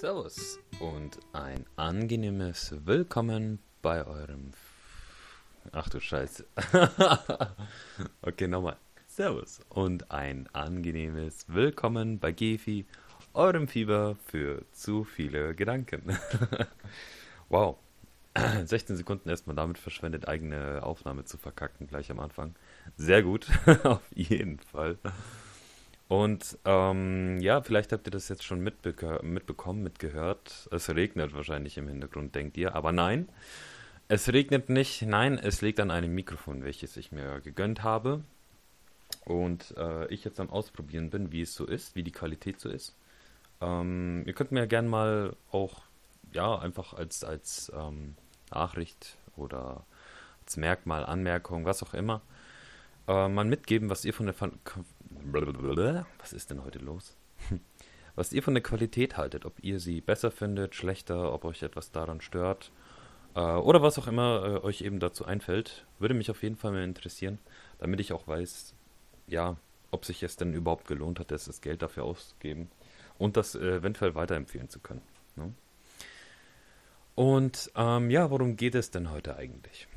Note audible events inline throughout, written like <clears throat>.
Servus und ein angenehmes Willkommen bei eurem. Ach du Scheiße. <laughs> okay, nochmal. Servus und ein angenehmes Willkommen bei Gefi, eurem Fieber für zu viele Gedanken. <laughs> wow. <clears throat> 16 Sekunden erstmal damit verschwendet, eigene Aufnahme zu verkacken, gleich am Anfang. Sehr gut, <laughs> auf jeden Fall. Und ähm, ja, vielleicht habt ihr das jetzt schon mitbeke mitbekommen, mitgehört. Es regnet wahrscheinlich im Hintergrund, denkt ihr. Aber nein, es regnet nicht. Nein, es liegt an einem Mikrofon, welches ich mir gegönnt habe. Und äh, ich jetzt am Ausprobieren bin, wie es so ist, wie die Qualität so ist. Ähm, ihr könnt mir gerne mal auch, ja, einfach als, als ähm, Nachricht oder als Merkmal, Anmerkung, was auch immer, äh, mal mitgeben, was ihr von der was ist denn heute los? <laughs> Was ihr von der Qualität haltet, ob ihr sie besser findet, schlechter, ob euch etwas daran stört äh, oder was auch immer äh, euch eben dazu einfällt, würde mich auf jeden Fall mal interessieren, damit ich auch weiß, ja, ob sich es denn überhaupt gelohnt hat, das Geld dafür auszugeben und das äh, eventuell weiterempfehlen zu können. Ne? Und ähm, ja, worum geht es denn heute eigentlich?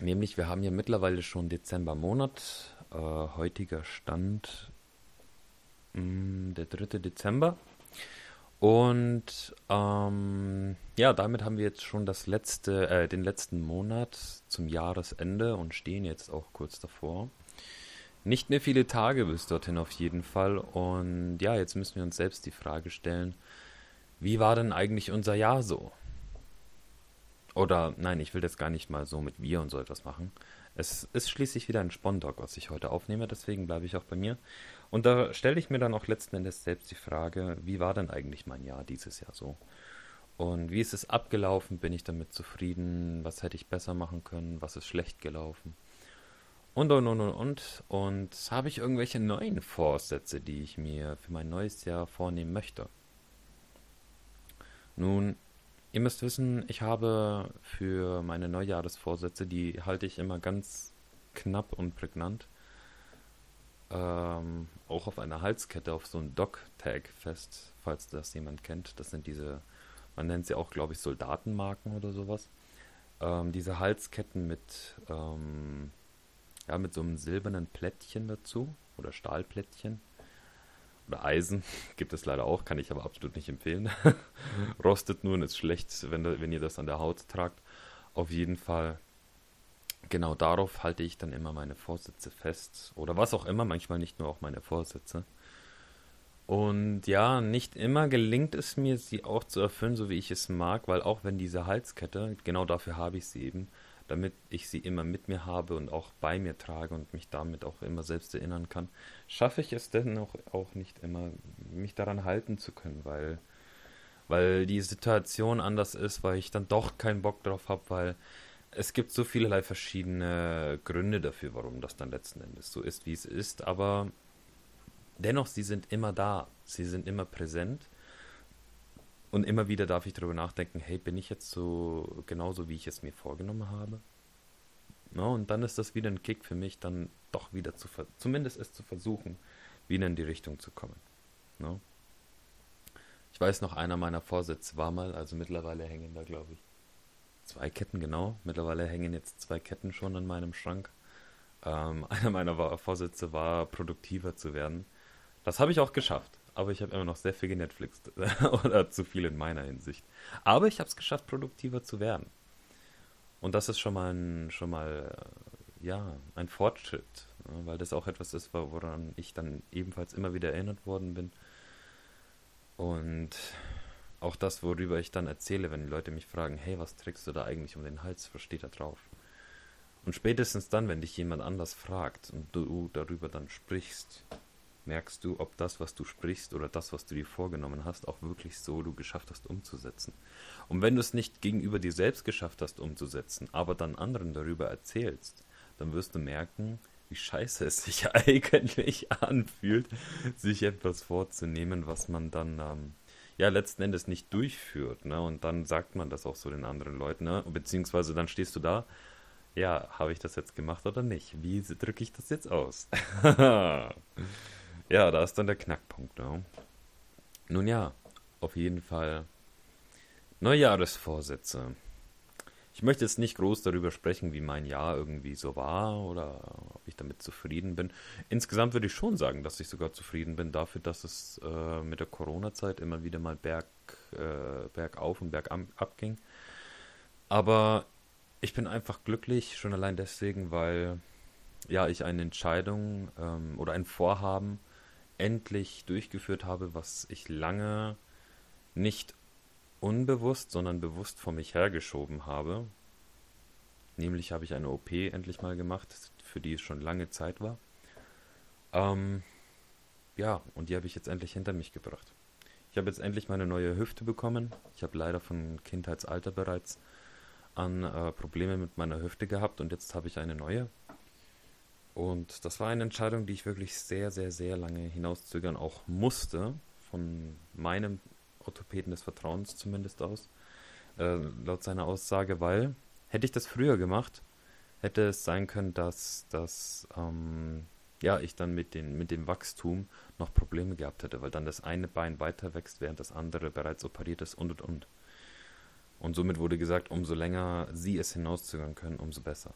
Nämlich, wir haben ja mittlerweile schon Dezember Monat äh, heutiger Stand mh, mm, der 3. Dezember. Und ähm, ja, damit haben wir jetzt schon das letzte, äh, den letzten Monat zum Jahresende und stehen jetzt auch kurz davor. Nicht mehr viele Tage bis dorthin auf jeden Fall. Und ja, jetzt müssen wir uns selbst die Frage stellen, wie war denn eigentlich unser Jahr so? Oder nein, ich will das gar nicht mal so mit wir und so etwas machen, es ist schließlich wieder ein Spondog, was ich heute aufnehme, deswegen bleibe ich auch bei mir. Und da stelle ich mir dann auch letzten Endes selbst die Frage, wie war denn eigentlich mein Jahr dieses Jahr so? Und wie ist es abgelaufen? Bin ich damit zufrieden? Was hätte ich besser machen können? Was ist schlecht gelaufen? Und, und, und, und, und. Und habe ich irgendwelche neuen Vorsätze, die ich mir für mein neues Jahr vornehmen möchte? Nun, Ihr müsst wissen, ich habe für meine Neujahresvorsätze, die halte ich immer ganz knapp und prägnant, ähm, auch auf einer Halskette, auf so einem Dog-Tag fest, falls das jemand kennt. Das sind diese, man nennt sie auch, glaube ich, Soldatenmarken oder sowas. Ähm, diese Halsketten mit, ähm, ja, mit so einem silbernen Plättchen dazu oder Stahlplättchen oder Eisen gibt es leider auch, kann ich aber absolut nicht empfehlen. <laughs> Rostet nur und ist schlecht, wenn, wenn ihr das an der Haut tragt. Auf jeden Fall, genau darauf halte ich dann immer meine Vorsätze fest. Oder was auch immer, manchmal nicht nur auch meine Vorsätze. Und ja, nicht immer gelingt es mir, sie auch zu erfüllen, so wie ich es mag, weil auch wenn diese Halskette, genau dafür habe ich sie eben, damit ich sie immer mit mir habe und auch bei mir trage und mich damit auch immer selbst erinnern kann, schaffe ich es dennoch auch nicht immer, mich daran halten zu können, weil, weil die Situation anders ist, weil ich dann doch keinen Bock drauf habe, weil es gibt so vielerlei verschiedene Gründe dafür, warum das dann letzten Endes so ist, wie es ist, aber dennoch, sie sind immer da, sie sind immer präsent und immer wieder darf ich darüber nachdenken, hey, bin ich jetzt so genauso, wie ich es mir vorgenommen habe? No, und dann ist das wieder ein Kick für mich, dann doch wieder zu, zumindest es zu versuchen, wieder in die Richtung zu kommen. No? Ich weiß noch, einer meiner Vorsätze war mal, also mittlerweile hängen da, glaube ich, zwei Ketten, genau. Mittlerweile hängen jetzt zwei Ketten schon in meinem Schrank. Ähm, <laughs> einer meiner Vorsätze war, produktiver zu werden. Das habe ich auch geschafft aber ich habe immer noch sehr viel genetflixt. <laughs> Oder zu viel in meiner Hinsicht. Aber ich habe es geschafft, produktiver zu werden. Und das ist schon mal ein, schon mal, äh, ja, ein Fortschritt. Ne? Weil das auch etwas ist, woran ich dann ebenfalls immer wieder erinnert worden bin. Und auch das, worüber ich dann erzähle, wenn die Leute mich fragen, hey, was trägst du da eigentlich um den Hals? Was steht da drauf? Und spätestens dann, wenn dich jemand anders fragt und du darüber dann sprichst, merkst du, ob das, was du sprichst oder das, was du dir vorgenommen hast, auch wirklich so du geschafft hast umzusetzen. Und wenn du es nicht gegenüber dir selbst geschafft hast umzusetzen, aber dann anderen darüber erzählst, dann wirst du merken, wie scheiße es sich <laughs> eigentlich anfühlt, sich etwas vorzunehmen, was man dann ähm, ja letzten Endes nicht durchführt. Ne? Und dann sagt man das auch so den anderen Leuten, ne? beziehungsweise dann stehst du da ja, habe ich das jetzt gemacht oder nicht? Wie drücke ich das jetzt aus? <laughs> Ja, da ist dann der Knackpunkt. Ja. Nun ja, auf jeden Fall Neujahresvorsätze. Ich möchte jetzt nicht groß darüber sprechen, wie mein Jahr irgendwie so war oder ob ich damit zufrieden bin. Insgesamt würde ich schon sagen, dass ich sogar zufrieden bin dafür, dass es äh, mit der Corona-Zeit immer wieder mal berg, äh, bergauf und bergab ging. Aber ich bin einfach glücklich, schon allein deswegen, weil ja ich eine Entscheidung ähm, oder ein Vorhaben endlich durchgeführt habe, was ich lange nicht unbewusst, sondern bewusst vor mich hergeschoben habe. Nämlich habe ich eine OP endlich mal gemacht, für die es schon lange Zeit war. Ähm, ja, und die habe ich jetzt endlich hinter mich gebracht. Ich habe jetzt endlich meine neue Hüfte bekommen. Ich habe leider von Kindheitsalter bereits an äh, Probleme mit meiner Hüfte gehabt und jetzt habe ich eine neue. Und das war eine Entscheidung, die ich wirklich sehr, sehr, sehr lange hinauszögern auch musste, von meinem Orthopäden des Vertrauens zumindest aus, äh, laut seiner Aussage, weil hätte ich das früher gemacht, hätte es sein können, dass, dass ähm, ja, ich dann mit, den, mit dem Wachstum noch Probleme gehabt hätte, weil dann das eine Bein weiter wächst, während das andere bereits operiert ist und und und. Und somit wurde gesagt, umso länger sie es hinauszögern können, umso besser.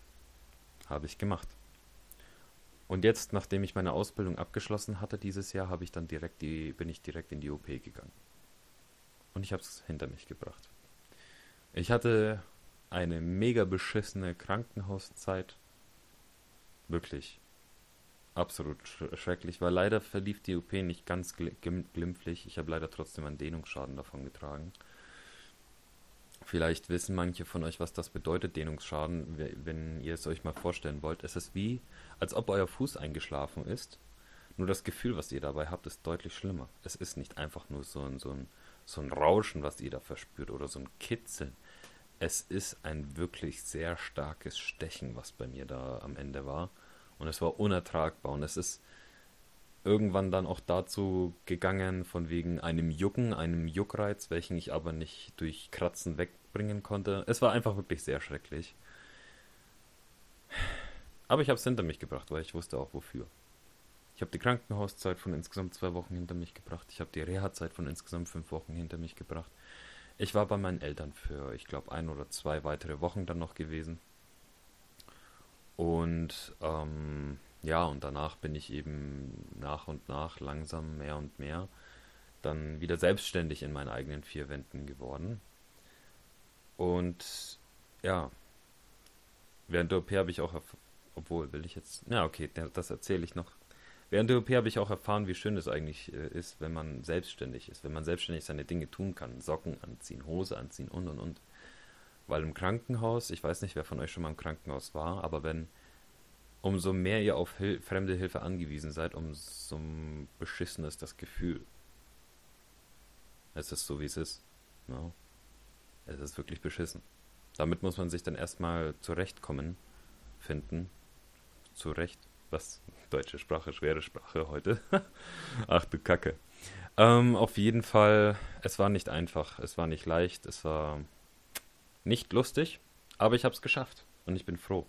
Habe ich gemacht. Und jetzt, nachdem ich meine Ausbildung abgeschlossen hatte dieses Jahr, habe ich dann direkt die, bin ich direkt in die OP gegangen. Und ich habe es hinter mich gebracht. Ich hatte eine mega beschissene Krankenhauszeit. Wirklich. Absolut schrecklich, weil leider verlief die OP nicht ganz glimpflich. Ich habe leider trotzdem einen Dehnungsschaden davon getragen. Vielleicht wissen manche von euch, was das bedeutet, Dehnungsschaden, wenn ihr es euch mal vorstellen wollt. Es ist wie, als ob euer Fuß eingeschlafen ist. Nur das Gefühl, was ihr dabei habt, ist deutlich schlimmer. Es ist nicht einfach nur so ein, so ein, so ein Rauschen, was ihr da verspürt oder so ein Kitzeln. Es ist ein wirklich sehr starkes Stechen, was bei mir da am Ende war. Und es war unertragbar. Und es ist irgendwann dann auch dazu gegangen, von wegen einem Jucken, einem Juckreiz, welchen ich aber nicht durch Kratzen wegbringen konnte. Es war einfach wirklich sehr schrecklich. Aber ich habe es hinter mich gebracht, weil ich wusste auch wofür. Ich habe die Krankenhauszeit von insgesamt zwei Wochen hinter mich gebracht. Ich habe die Reha-Zeit von insgesamt fünf Wochen hinter mich gebracht. Ich war bei meinen Eltern für, ich glaube, ein oder zwei weitere Wochen dann noch gewesen. Und ähm, ja, und danach bin ich eben nach und nach langsam mehr und mehr dann wieder selbstständig in meinen eigenen vier Wänden geworden. Und ja, während der OP habe ich auch, obwohl will ich jetzt, na okay, das erzähle ich noch. Während der OP habe ich auch erfahren, wie schön es eigentlich äh, ist, wenn man selbstständig ist, wenn man selbstständig seine Dinge tun kann, Socken anziehen, Hose anziehen und und und. Weil im Krankenhaus, ich weiß nicht, wer von euch schon mal im Krankenhaus war, aber wenn umso mehr ihr auf Hil fremde Hilfe angewiesen seid, umso beschissen ist das Gefühl. Es ist so, wie es ist. No. Ne? Es ist wirklich beschissen. Damit muss man sich dann erstmal zurechtkommen, finden. Zurecht. Was? Deutsche Sprache, schwere Sprache heute. <laughs> Ach du Kacke. Ähm, auf jeden Fall, es war nicht einfach, es war nicht leicht, es war nicht lustig, aber ich habe es geschafft und ich bin froh.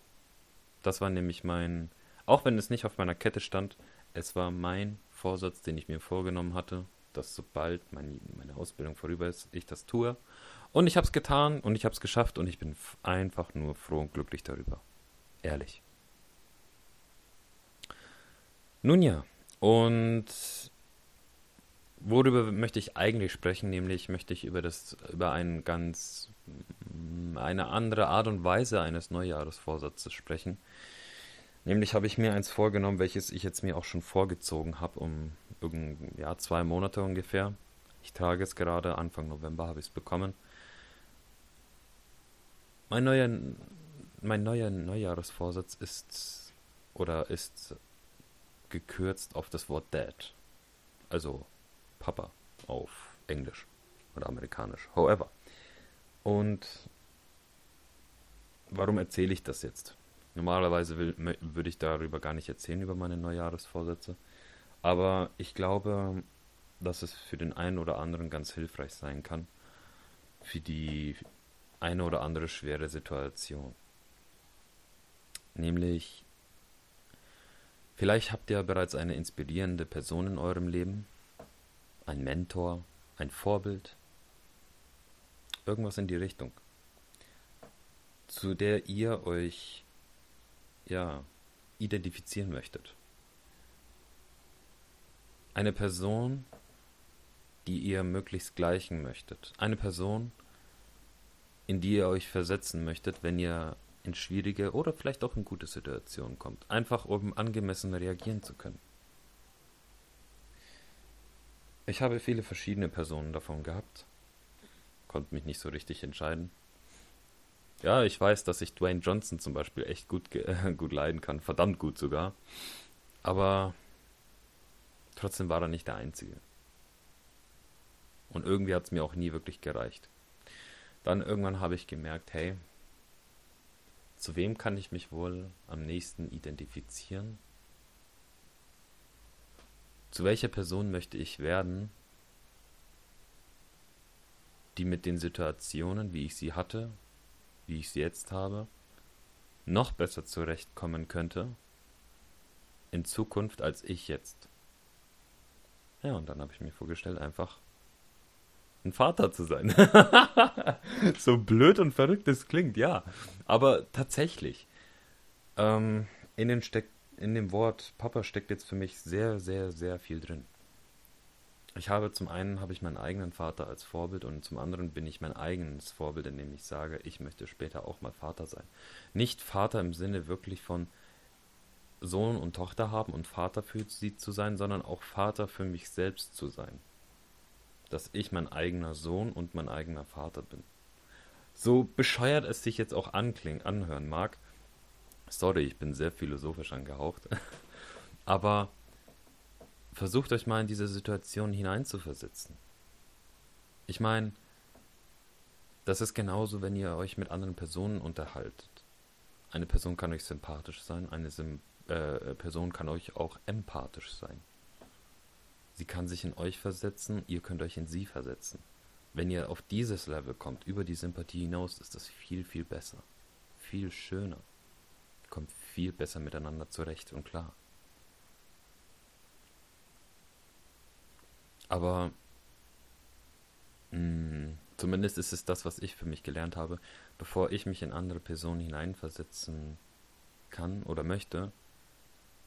Das war nämlich mein, auch wenn es nicht auf meiner Kette stand, es war mein Vorsatz, den ich mir vorgenommen hatte, dass sobald mein, meine Ausbildung vorüber ist, ich das tue. Und ich habe es getan und ich habe es geschafft und ich bin einfach nur froh und glücklich darüber. Ehrlich. Nun ja, und worüber möchte ich eigentlich sprechen? Nämlich möchte ich über das, über einen ganz eine andere Art und Weise eines Neujahresvorsatzes sprechen. Nämlich habe ich mir eins vorgenommen, welches ich jetzt mir auch schon vorgezogen habe, um irgend, ja, zwei Monate ungefähr. Ich trage es gerade, Anfang November habe ich es bekommen. Mein neuer, mein neuer Neujahresvorsatz ist oder ist gekürzt auf das Wort Dad. Also Papa auf Englisch oder amerikanisch. However. Und warum erzähle ich das jetzt? Normalerweise will, würde ich darüber gar nicht erzählen, über meine Neujahresvorsätze. Aber ich glaube, dass es für den einen oder anderen ganz hilfreich sein kann. Für die eine oder andere schwere Situation. Nämlich, vielleicht habt ihr bereits eine inspirierende Person in eurem Leben, ein Mentor, ein Vorbild, irgendwas in die Richtung, zu der ihr euch ja identifizieren möchtet. Eine Person, die ihr möglichst gleichen möchtet. Eine Person, in die ihr euch versetzen möchtet, wenn ihr in schwierige oder vielleicht auch in gute Situationen kommt. Einfach um angemessen reagieren zu können. Ich habe viele verschiedene Personen davon gehabt. Konnte mich nicht so richtig entscheiden. Ja, ich weiß, dass ich Dwayne Johnson zum Beispiel echt gut, äh, <laughs> gut leiden kann. Verdammt gut sogar. Aber trotzdem war er nicht der Einzige. Und irgendwie hat es mir auch nie wirklich gereicht. Dann irgendwann habe ich gemerkt, hey, zu wem kann ich mich wohl am nächsten identifizieren? Zu welcher Person möchte ich werden, die mit den Situationen, wie ich sie hatte, wie ich sie jetzt habe, noch besser zurechtkommen könnte in Zukunft als ich jetzt. Ja, und dann habe ich mir vorgestellt, einfach ein Vater zu sein. <laughs> so blöd und verrückt es klingt, ja. Aber tatsächlich, ähm, in, den steck, in dem Wort Papa steckt jetzt für mich sehr, sehr, sehr viel drin. Ich habe zum einen habe ich meinen eigenen Vater als Vorbild und zum anderen bin ich mein eigenes Vorbild, indem ich sage, ich möchte später auch mal Vater sein. Nicht Vater im Sinne wirklich von Sohn und Tochter haben und Vater für sie zu sein, sondern auch Vater für mich selbst zu sein dass ich mein eigener Sohn und mein eigener Vater bin. So bescheuert es sich jetzt auch anklingen, anhören mag. Sorry, ich bin sehr philosophisch angehaucht. <laughs> Aber versucht euch mal in diese Situation hineinzuversetzen. Ich meine, das ist genauso, wenn ihr euch mit anderen Personen unterhaltet. Eine Person kann euch sympathisch sein, eine Sim äh, Person kann euch auch empathisch sein. Sie kann sich in euch versetzen, ihr könnt euch in sie versetzen. Wenn ihr auf dieses Level kommt, über die Sympathie hinaus, ist das viel, viel besser. Viel schöner. Kommt viel besser miteinander zurecht und klar. Aber mh, hm, zumindest ist es das, was ich für mich gelernt habe. Bevor ich mich in andere Personen hineinversetzen kann oder möchte,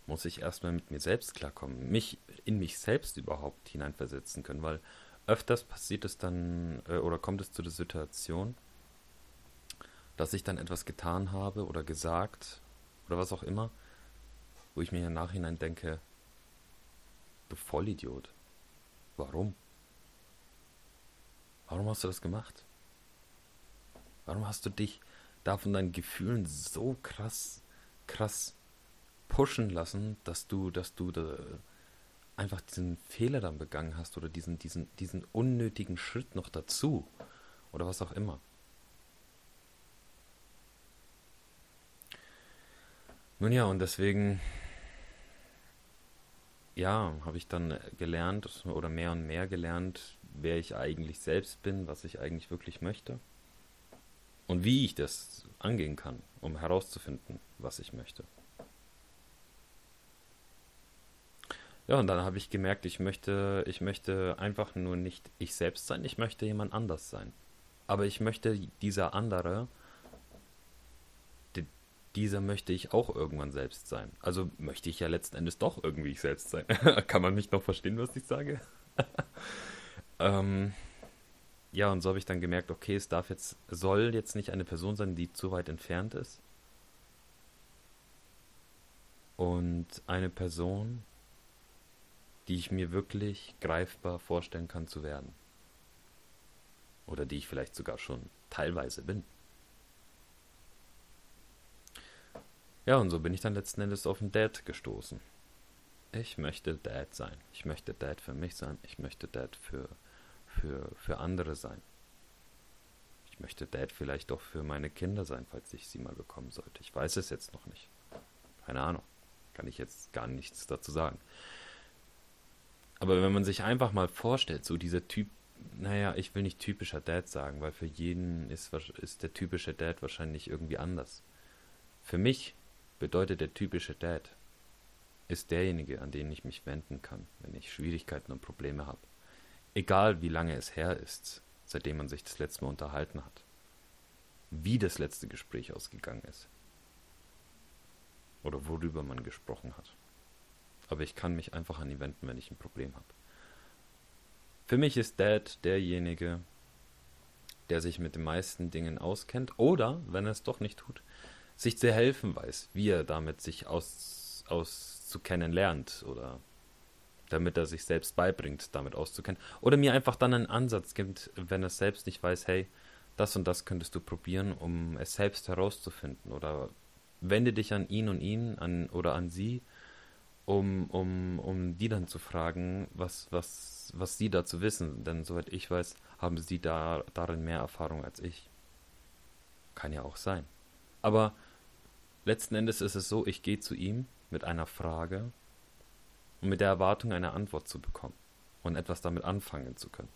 muss ich erstmal mit mir selbst klarkommen, mich in mich selbst überhaupt hineinversetzen können, weil öfters passiert es dann äh, oder kommt es zu der Situation, dass ich dann etwas getan habe oder gesagt oder was auch immer, wo ich mir im Nachhinein denke, du Vollidiot, warum? Warum hast du das gemacht? Warum hast du dich da von deinen Gefühlen so krass, krass pushen lassen, dass du, dass du da einfach diesen Fehler dann begangen hast oder diesen, diesen, diesen unnötigen Schritt noch dazu oder was auch immer. Nun ja, und deswegen, ja, habe ich dann gelernt oder mehr und mehr gelernt, wer ich eigentlich selbst bin, was ich eigentlich wirklich möchte und wie ich das angehen kann, um herauszufinden, was ich möchte. Ja, und dann habe ich gemerkt, ich möchte, ich möchte einfach nur nicht ich selbst sein, ich möchte jemand anders sein. Aber ich möchte dieser andere, dieser möchte ich auch irgendwann selbst sein. Also möchte ich ja letzten Endes doch irgendwie ich selbst sein. <laughs> Kann man mich noch verstehen, was ich sage? <laughs> ähm, ja, und so habe ich dann gemerkt, okay, es darf jetzt, soll jetzt nicht eine Person sein, die zu weit entfernt ist. Und eine Person, die ich mir wirklich greifbar vorstellen kann zu werden. Oder die ich vielleicht sogar schon teilweise bin. Ja, und so bin ich dann letzten Endes auf den Dad gestoßen. Ich möchte Dad sein. Ich möchte Dad für mich sein. Ich möchte Dad für, für, für andere sein. Ich möchte Dad vielleicht auch für meine Kinder sein, falls ich sie mal bekommen sollte. Ich weiß es jetzt noch nicht. Keine Ahnung. Kann ich jetzt gar nichts dazu sagen. Aber wenn man sich einfach mal vorstellt, so dieser Typ, naja, ich will nicht typischer Dad sagen, weil für jeden ist, ist der typische Dad wahrscheinlich irgendwie anders. Für mich bedeutet der typische Dad, ist derjenige, an den ich mich wenden kann, wenn ich Schwierigkeiten und Probleme habe. Egal wie lange es her ist, seitdem man sich das letzte Mal unterhalten hat. Wie das letzte Gespräch ausgegangen ist. Oder worüber man gesprochen hat. Aber ich kann mich einfach an ihn wenden, wenn ich ein Problem habe. Für mich ist Dad derjenige, der sich mit den meisten Dingen auskennt oder, wenn er es doch nicht tut, sich zu helfen weiß, wie er damit sich aus, auszukennen lernt oder damit er sich selbst beibringt, damit auszukennen. Oder mir einfach dann einen Ansatz gibt, wenn er selbst nicht weiß, hey, das und das könntest du probieren, um es selbst herauszufinden. Oder wende dich an ihn und ihn an, oder an sie, um, um, um die dann zu fragen, was, was, was sie dazu wissen. Denn soweit ich weiß, haben sie da, darin mehr Erfahrung als ich. Kann ja auch sein. Aber letzten Endes ist es so, ich gehe zu ihm mit einer Frage und mit der Erwartung, eine Antwort zu bekommen und etwas damit anfangen zu können.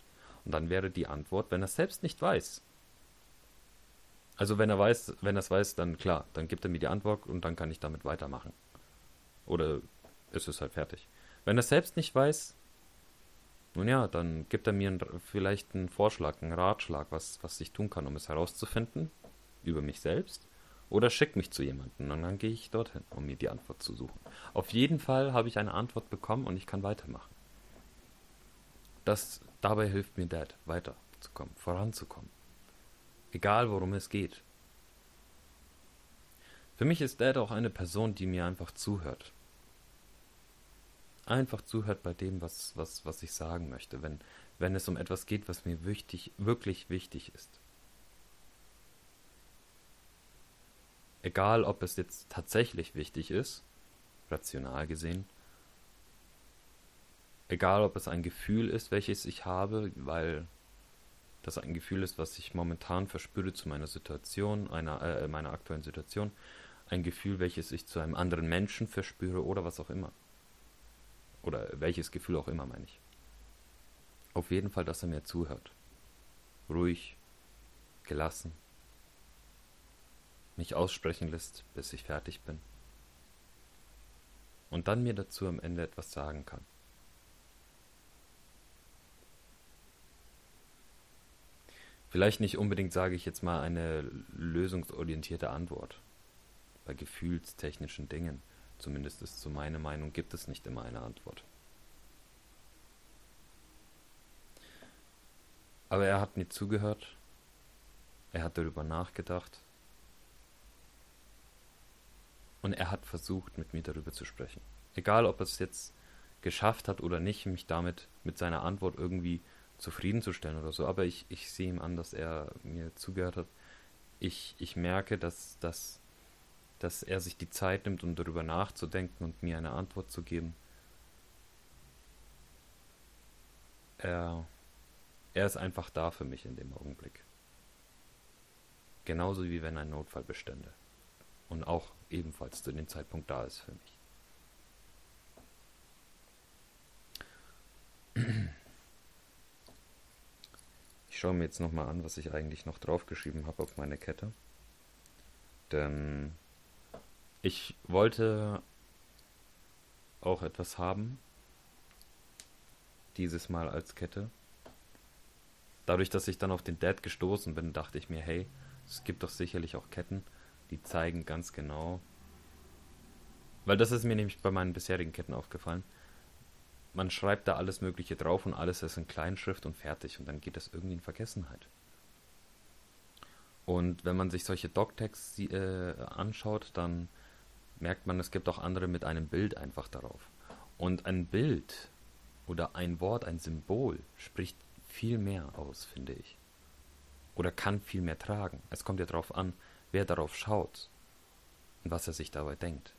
Und dann wäre die Antwort, wenn er es selbst nicht weiß. Also wenn er weiß, wenn er es weiß, dann klar, dann gibt er mir die Antwort und dann kann ich damit weitermachen. Oder ist es halt fertig. Wenn er es selbst nicht weiß, nun ja, dann gibt er mir ein, vielleicht einen Vorschlag, einen Ratschlag, was, was ich tun kann, um es herauszufinden über mich selbst. Oder schickt mich zu jemandem und dann gehe ich dorthin, um mir die Antwort zu suchen. Auf jeden Fall habe ich eine Antwort bekommen und ich kann weitermachen. Das dabei hilft mir Dad, weiterzukommen, voranzukommen. Egal worum es geht. Für mich ist Dad auch eine Person, die mir einfach zuhört einfach zuhört bei dem, was, was, was ich sagen möchte, wenn, wenn es um etwas geht, was mir wichtig, wirklich wichtig ist. Egal, ob es jetzt tatsächlich wichtig ist, rational gesehen, egal, ob es ein Gefühl ist, welches ich habe, weil das ein Gefühl ist, was ich momentan verspüre zu meiner Situation, einer, äh, meiner aktuellen Situation, ein Gefühl, welches ich zu einem anderen Menschen verspüre oder was auch immer. Oder welches Gefühl auch immer, meine ich. Auf jeden Fall, dass er mir zuhört. Ruhig, gelassen. Mich aussprechen lässt, bis ich fertig bin. Und dann mir dazu am Ende etwas sagen kann. Vielleicht nicht unbedingt, sage ich jetzt mal, eine lösungsorientierte Antwort bei gefühlstechnischen Dingen Zumindest ist so meine Meinung, gibt es nicht immer eine Antwort. Aber er hat mir zugehört, er hat darüber nachgedacht und er hat versucht, mit mir darüber zu sprechen. Egal, ob er es jetzt geschafft hat oder nicht, mich damit mit seiner Antwort irgendwie zufriedenzustellen oder so, aber ich, ich sehe ihm an, dass er mir zugehört hat. Ich, ich merke, dass, dass dass er sich die Zeit nimmt, um darüber nachzudenken und mir eine Antwort zu geben. Er, er ist einfach da für mich in dem Augenblick. Genauso wie wenn ein Notfall bestände. Und auch ebenfalls zu dem Zeitpunkt da ist für mich. Ich schaue mir jetzt nochmal an, was ich eigentlich noch draufgeschrieben habe auf meine Kette. Denn ich wollte auch etwas haben. Dieses Mal als Kette. Dadurch, dass ich dann auf den Dad gestoßen bin, dachte ich mir, hey, es gibt doch sicherlich auch Ketten, die zeigen ganz genau. Weil das ist mir nämlich bei meinen bisherigen Ketten aufgefallen. Man schreibt da alles Mögliche drauf und alles ist in Kleinschrift und fertig und dann geht das irgendwie in Vergessenheit. Und wenn man sich solche Doctags äh, anschaut, dann merkt man, es gibt auch andere mit einem Bild einfach darauf. Und ein Bild oder ein Wort, ein Symbol spricht viel mehr aus, finde ich. Oder kann viel mehr tragen. Es kommt ja darauf an, wer darauf schaut und was er sich dabei denkt.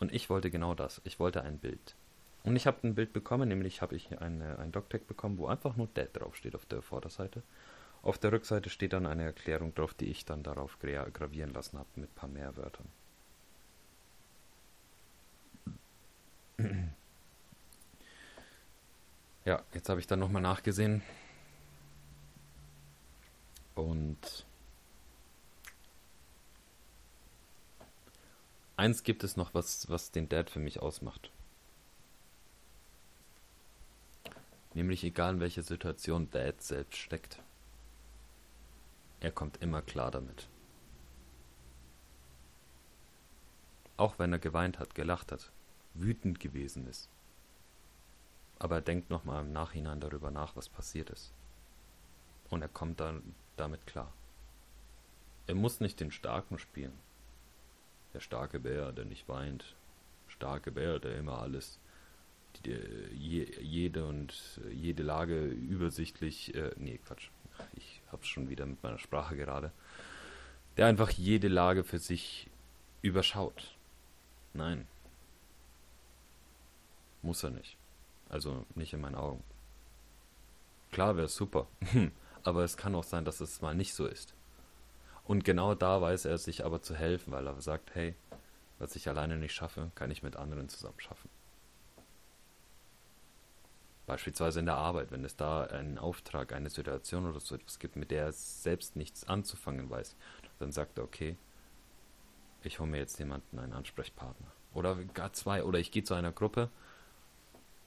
Und ich wollte genau das. Ich wollte ein Bild. Und ich habe ein Bild bekommen, nämlich habe ich eine, ein Doctag bekommen, wo einfach nur Dead draufsteht auf der Vorderseite. Auf der Rückseite steht dann eine Erklärung drauf, die ich dann darauf gravieren lassen habe mit ein paar mehr Wörtern. Ja, jetzt habe ich dann nochmal nachgesehen. Und eins gibt es noch, was, was den Dad für mich ausmacht. Nämlich egal in welcher Situation Dad selbst steckt. Er kommt immer klar damit. Auch wenn er geweint hat, gelacht hat, wütend gewesen ist. Aber er denkt nochmal im Nachhinein darüber nach, was passiert ist. Und er kommt dann damit klar. Er muss nicht den Starken spielen. Der starke Bär, der nicht weint. Starke Bär, der immer alles, die, je, jede und jede Lage übersichtlich, äh, nee, Quatsch, ich hab's schon wieder mit meiner Sprache gerade, der einfach jede Lage für sich überschaut. Nein. Muss er nicht. Also nicht in meinen Augen. Klar wäre es super, <laughs> aber es kann auch sein, dass es mal nicht so ist. Und genau da weiß er sich aber zu helfen, weil er sagt, hey, was ich alleine nicht schaffe, kann ich mit anderen zusammen schaffen. Beispielsweise in der Arbeit, wenn es da einen Auftrag, eine Situation oder so etwas gibt, mit der er selbst nichts anzufangen weiß, dann sagt er, okay, ich hole mir jetzt jemanden, einen Ansprechpartner. Oder gar zwei. Oder ich gehe zu einer Gruppe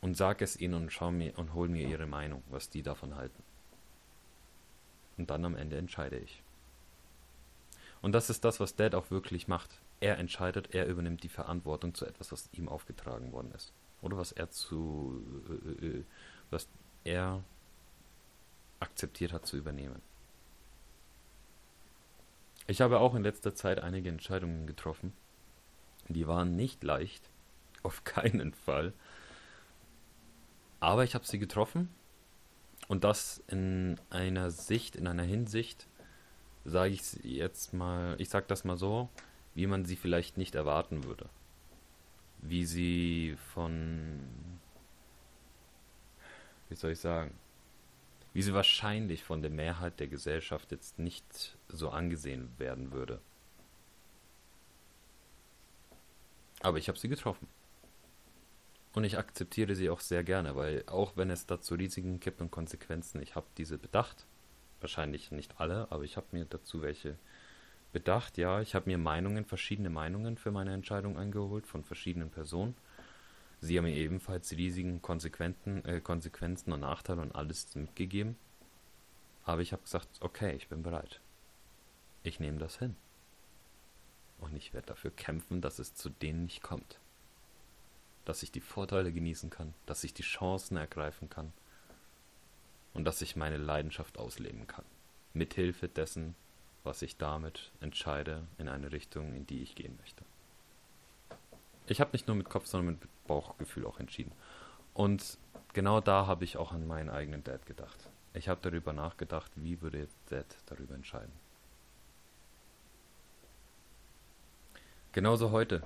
und sage es ihnen und schau mir und hole mir ihre Meinung, was die davon halten. Und dann am Ende entscheide ich. Und das ist das, was Dad auch wirklich macht. Er entscheidet, er übernimmt die Verantwortung zu etwas, was ihm aufgetragen worden ist. Oder was er zu, äh, äh, was er akzeptiert hat zu übernehmen. Ich habe auch in letzter Zeit einige Entscheidungen getroffen. Die waren nicht leicht, <laughs> auf keinen Fall. Aber ich habe sie getroffen und das in einer Sicht, in einer Hinsicht, sage ich jetzt mal, ich sage das mal so, wie man sie vielleicht nicht erwarten würde. Wie sie von, wie soll ich sagen, wie sie wahrscheinlich von der Mehrheit der Gesellschaft jetzt nicht so angesehen werden würde. Aber ich habe sie getroffen. Und ich akzeptiere sie auch sehr gerne, weil auch wenn es dazu Risiken gibt und Konsequenzen, ich habe diese bedacht wahrscheinlich nicht alle, aber ich habe mir dazu welche bedacht. Ja, ich habe mir Meinungen, verschiedene Meinungen für meine Entscheidung eingeholt von verschiedenen Personen. Sie haben mir ebenfalls die riesigen äh, Konsequenzen und Nachteile und alles mitgegeben. Aber ich habe gesagt, okay, ich bin bereit. Ich nehme das hin. Und ich werde dafür kämpfen, dass es zu denen nicht kommt. Dass ich die Vorteile genießen kann, dass ich die Chancen ergreifen kann und dass ich meine Leidenschaft ausleben kann. Mithilfe dessen, was ich damit entscheide in eine Richtung, in die ich gehen möchte. Ich habe nicht nur mit Kopf, sondern mit Bauchgefühl auch entschieden. Und genau da habe ich auch an meinen eigenen Dad gedacht. Ich habe darüber nachgedacht, wie würde Dad darüber entscheiden. Genauso heute.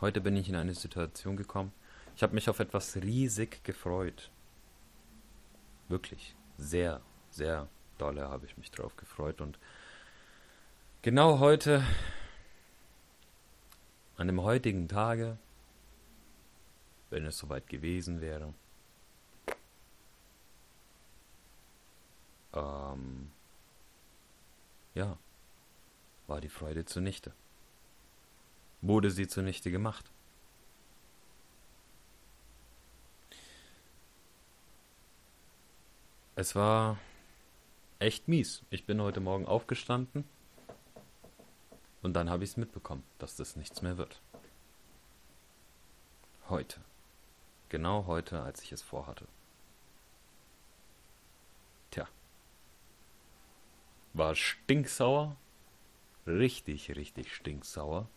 Heute bin ich in eine Situation gekommen. Ich habe mich auf etwas riesig gefreut. Wirklich sehr, sehr dolle habe ich mich drauf gefreut. Und genau heute, an dem heutigen Tage, wenn es soweit gewesen wäre, ähm, ja, war die Freude zunichte. Wurde sie zunichte gemacht. Es war echt mies. Ich bin heute Morgen aufgestanden und dann habe ich es mitbekommen, dass das nichts mehr wird. Heute. Genau heute, als ich es vorhatte. Tja. War stinksauer, richtig, richtig stinksauer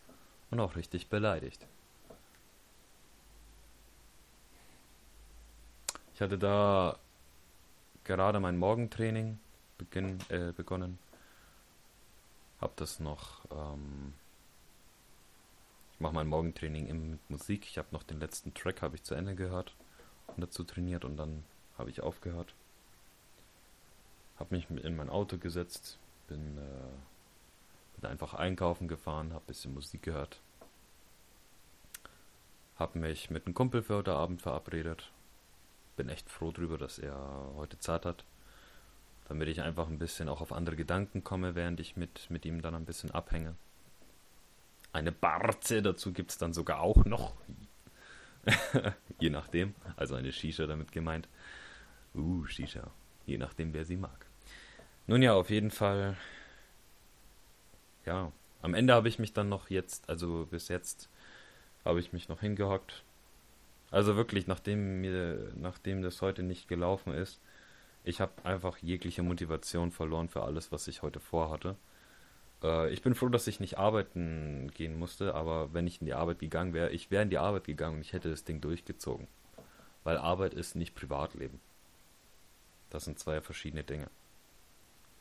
und auch richtig beleidigt. Ich hatte da gerade mein Morgentraining beginn, äh, begonnen. Hab das noch. Ähm, ich mache mein Morgentraining im, mit Musik. Ich habe noch den letzten Track habe ich zu Ende gehört und dazu trainiert und dann habe ich aufgehört. Habe mich in mein Auto gesetzt, bin, äh, bin einfach einkaufen gefahren, habe bisschen Musik gehört. Habe mich mit einem Kumpel für heute Abend verabredet bin echt froh drüber, dass er heute Zeit hat. Damit ich einfach ein bisschen auch auf andere Gedanken komme, während ich mit, mit ihm dann ein bisschen abhänge. Eine Barze dazu gibt es dann sogar auch noch. <laughs> Je nachdem. Also eine Shisha damit gemeint. Uh, Shisha. Je nachdem, wer sie mag. Nun ja, auf jeden Fall. Ja, am Ende habe ich mich dann noch jetzt, also bis jetzt, habe ich mich noch hingehockt. Also wirklich, nachdem mir, nachdem das heute nicht gelaufen ist, ich habe einfach jegliche Motivation verloren für alles, was ich heute vorhatte. Äh, ich bin froh, dass ich nicht arbeiten gehen musste, aber wenn ich in die Arbeit gegangen wäre, ich wäre in die Arbeit gegangen und ich hätte das Ding durchgezogen. Weil Arbeit ist nicht Privatleben. Das sind zwei verschiedene Dinge,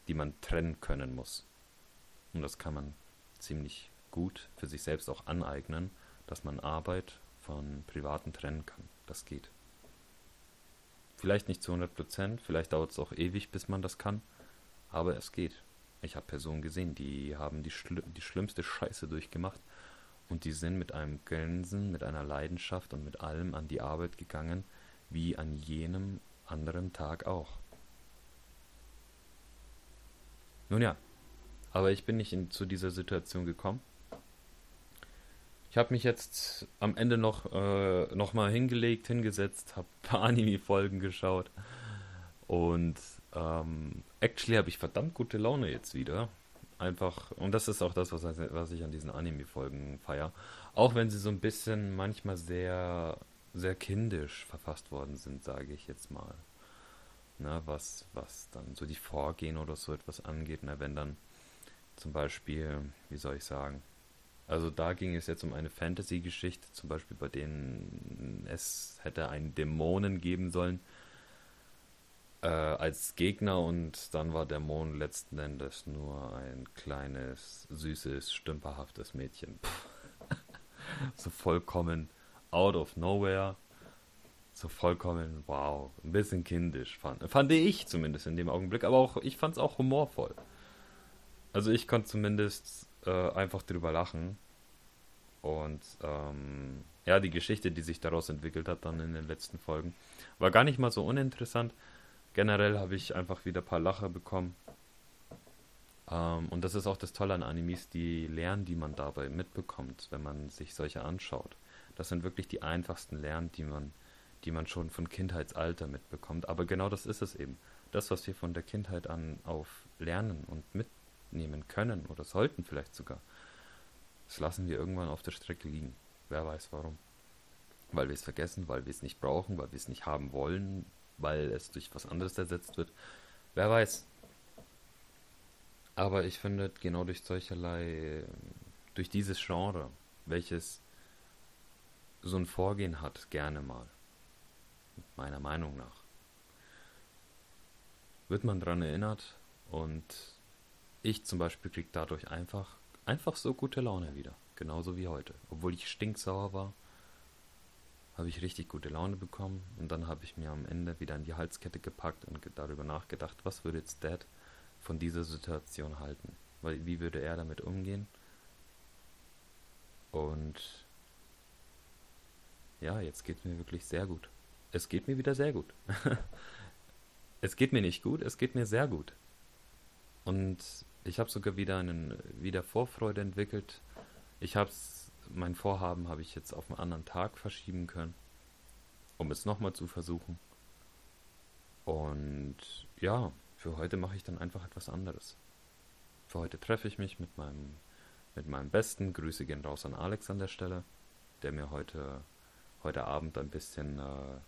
die man trennen können muss. Und das kann man ziemlich gut für sich selbst auch aneignen, dass man Arbeit von Privaten trennen kann. Das geht. Vielleicht nicht zu 100 Prozent, vielleicht dauert es auch ewig, bis man das kann, aber es geht. Ich habe Personen gesehen, die haben die, schli die schlimmste Scheiße durchgemacht und die sind mit einem Grinsen, mit einer Leidenschaft und mit allem an die Arbeit gegangen, wie an jenem anderen Tag auch. Nun ja, aber ich bin nicht in, zu dieser Situation gekommen. Ich habe mich jetzt am Ende noch, äh, noch mal hingelegt, hingesetzt, habe ein paar <laughs> Anime-Folgen geschaut. Und ähm, actually habe ich verdammt gute Laune jetzt wieder. Einfach, und das ist auch das, was, was ich an diesen Anime-Folgen feiere. Auch wenn sie so ein bisschen manchmal sehr, sehr kindisch verfasst worden sind, sage ich jetzt mal. Na, was, was dann so die Vorgehen oder so etwas angeht. Na, wenn dann zum Beispiel, wie soll ich sagen, also da ging es jetzt um eine Fantasy-Geschichte, zum Beispiel bei denen es hätte einen Dämonen geben sollen äh, als Gegner und dann war Dämon letzten Endes nur ein kleines, süßes, stümperhaftes Mädchen. <laughs> so vollkommen out of nowhere. So vollkommen, wow, ein bisschen kindisch fand, fand ich zumindest in dem Augenblick, aber auch ich fand es auch humorvoll. Also ich konnte zumindest äh, einfach drüber lachen. Und ähm, ja, die Geschichte, die sich daraus entwickelt hat dann in den letzten Folgen, war gar nicht mal so uninteressant. Generell habe ich einfach wieder ein paar Lacher bekommen. Ähm, und das ist auch das Tolle an Animes, die Lernen, die man dabei mitbekommt, wenn man sich solche anschaut. Das sind wirklich die einfachsten Lernen, die man, die man schon von Kindheitsalter mitbekommt. Aber genau das ist es eben. Das, was wir von der Kindheit an auf lernen und mitbekommen nehmen können oder sollten vielleicht sogar, das lassen wir irgendwann auf der Strecke liegen. Wer weiß warum. Weil wir es vergessen, weil wir es nicht brauchen, weil wir es nicht haben wollen, weil es durch was anderes ersetzt wird. Wer weiß. Aber ich finde, genau durch solcherlei, durch dieses Genre, welches so ein Vorgehen hat, gerne mal, meiner Meinung nach, wird man daran erinnert und ich zum Beispiel kriege dadurch einfach, einfach so gute Laune wieder. Genauso wie heute. Obwohl ich stinksauer war, habe ich richtig gute Laune bekommen. Und dann habe ich mir am Ende wieder in die Halskette gepackt und darüber nachgedacht, was würde jetzt Dad von dieser Situation halten? Weil, wie würde er damit umgehen? Und ja, jetzt geht es mir wirklich sehr gut. Es geht mir wieder sehr gut. <laughs> es geht mir nicht gut, es geht mir sehr gut. Und ich habe sogar wieder einen wieder Vorfreude entwickelt. Ich habe mein Vorhaben habe ich jetzt auf einen anderen Tag verschieben können, um es nochmal zu versuchen. Und ja, für heute mache ich dann einfach etwas anderes. Für heute treffe ich mich mit meinem mit meinem Besten. Grüße gehen raus an Alex an der Stelle, der mir heute heute Abend ein bisschen äh,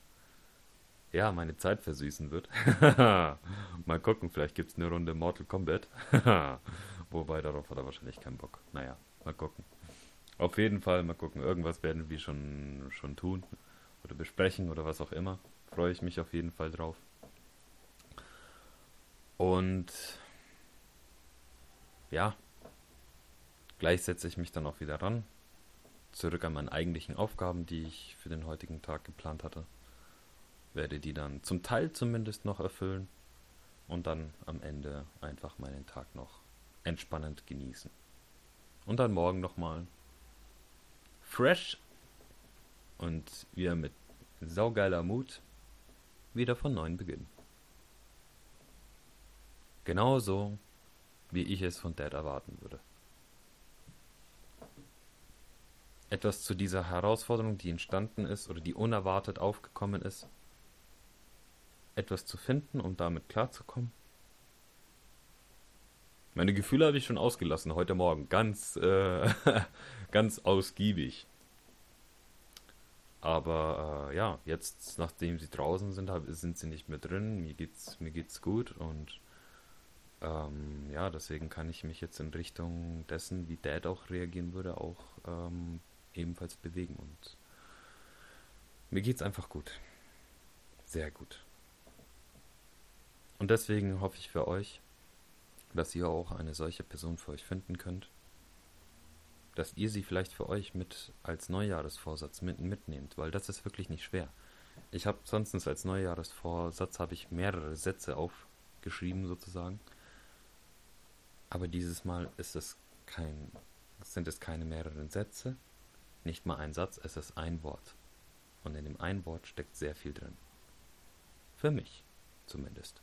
ja, meine Zeit versüßen wird. <laughs> mal gucken, vielleicht gibt es eine Runde Mortal Kombat. <laughs> Wobei, darauf hat er wahrscheinlich keinen Bock. Naja, mal gucken. Auf jeden Fall, mal gucken. Irgendwas werden wir schon, schon tun oder besprechen oder was auch immer. Freue ich mich auf jeden Fall drauf. Und ja, gleich setze ich mich dann auch wieder ran. Zurück an meinen eigentlichen Aufgaben, die ich für den heutigen Tag geplant hatte werde die dann zum Teil zumindest noch erfüllen und dann am Ende einfach meinen Tag noch entspannend genießen. Und dann morgen nochmal fresh und wieder mit saugeiler Mut wieder von neuem beginnen. Genauso, wie ich es von Dad erwarten würde. Etwas zu dieser Herausforderung, die entstanden ist oder die unerwartet aufgekommen ist, etwas zu finden, um damit klarzukommen. Meine Gefühle habe ich schon ausgelassen heute Morgen, ganz, äh, <laughs> ganz ausgiebig. Aber äh, ja, jetzt, nachdem sie draußen sind, sind sie nicht mehr drin. Mir geht's, mir geht's gut und ähm, ja, deswegen kann ich mich jetzt in Richtung dessen, wie Dad auch reagieren würde, auch ähm, ebenfalls bewegen. Und mir geht's einfach gut. Sehr gut. Und deswegen hoffe ich für euch, dass ihr auch eine solche Person für euch finden könnt. Dass ihr sie vielleicht für euch mit als Neujahresvorsatz mit, mitnehmt, weil das ist wirklich nicht schwer. Ich habe sonst als Neujahresvorsatz habe ich mehrere Sätze aufgeschrieben sozusagen. Aber dieses Mal ist es kein, sind es keine mehreren Sätze, nicht mal ein Satz, es ist ein Wort. Und in dem ein Wort steckt sehr viel drin. Für mich zumindest.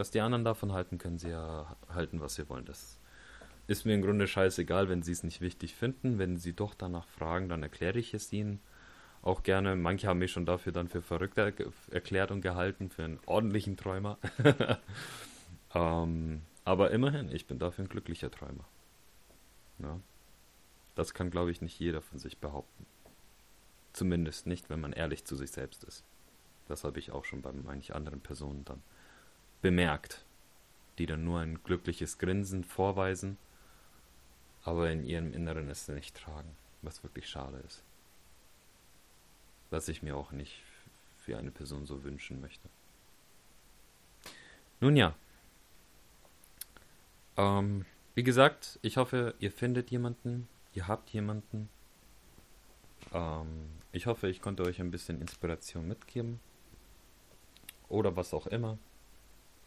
Was die anderen davon halten, können sie ja halten, was sie wollen. Das ist mir im Grunde scheißegal, wenn sie es nicht wichtig finden. Wenn sie doch danach fragen, dann erkläre ich es ihnen auch gerne. Manche haben mich schon dafür dann für verrückt erklärt und gehalten, für einen ordentlichen Träumer. <laughs> ähm, aber immerhin, ich bin dafür ein glücklicher Träumer. Ja. Das kann, glaube ich, nicht jeder von sich behaupten. Zumindest nicht, wenn man ehrlich zu sich selbst ist. Das habe ich auch schon bei manchen anderen Personen dann bemerkt, die dann nur ein glückliches Grinsen vorweisen, aber in ihrem Inneren es nicht tragen, was wirklich schade ist. Was ich mir auch nicht für eine Person so wünschen möchte. Nun ja. Ähm, wie gesagt, ich hoffe, ihr findet jemanden, ihr habt jemanden. Ähm, ich hoffe, ich konnte euch ein bisschen Inspiration mitgeben. Oder was auch immer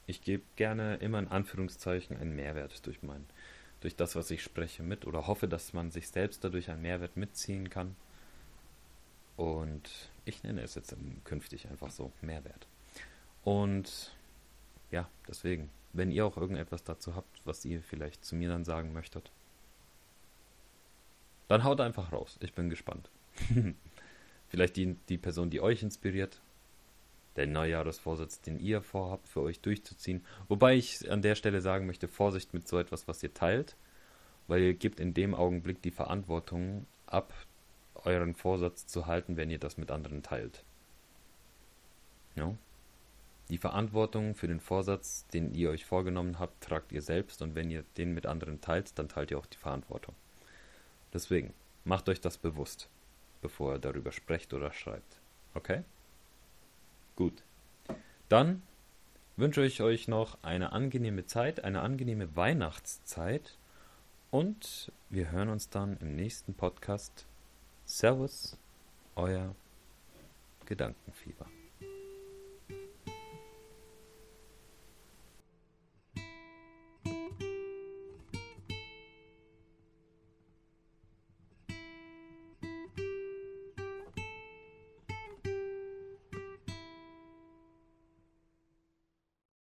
ich gebe gerne immer in Anführungszeichen einen Mehrwert durch mein, durch das, was ich spreche, mit oder hoffe, dass man sich selbst dadurch einen Mehrwert mitziehen kann. Und ich nenne es jetzt künftig einfach so Mehrwert. Und ja, deswegen, wenn ihr auch irgendetwas dazu habt, was ihr vielleicht zu mir dann sagen möchtet, dann haut einfach raus. Ich bin gespannt. <laughs> vielleicht die, die Person, die euch inspiriert, der Neujahresvorsatz, den ihr vorhabt, für euch durchzuziehen. Wobei ich an der Stelle sagen möchte, Vorsicht mit so etwas, was ihr teilt, weil ihr gebt in dem Augenblick die Verantwortung ab, euren Vorsatz zu halten, wenn ihr das mit anderen teilt. Ja? Die Verantwortung für den Vorsatz, den ihr euch vorgenommen habt, tragt ihr selbst und wenn ihr den mit anderen teilt, dann teilt ihr auch die Verantwortung. Deswegen, macht euch das bewusst, bevor ihr darüber sprecht oder schreibt. Okay? Gut. Dann wünsche ich euch noch eine angenehme Zeit, eine angenehme Weihnachtszeit und wir hören uns dann im nächsten Podcast. Servus, euer Gedankenfieber.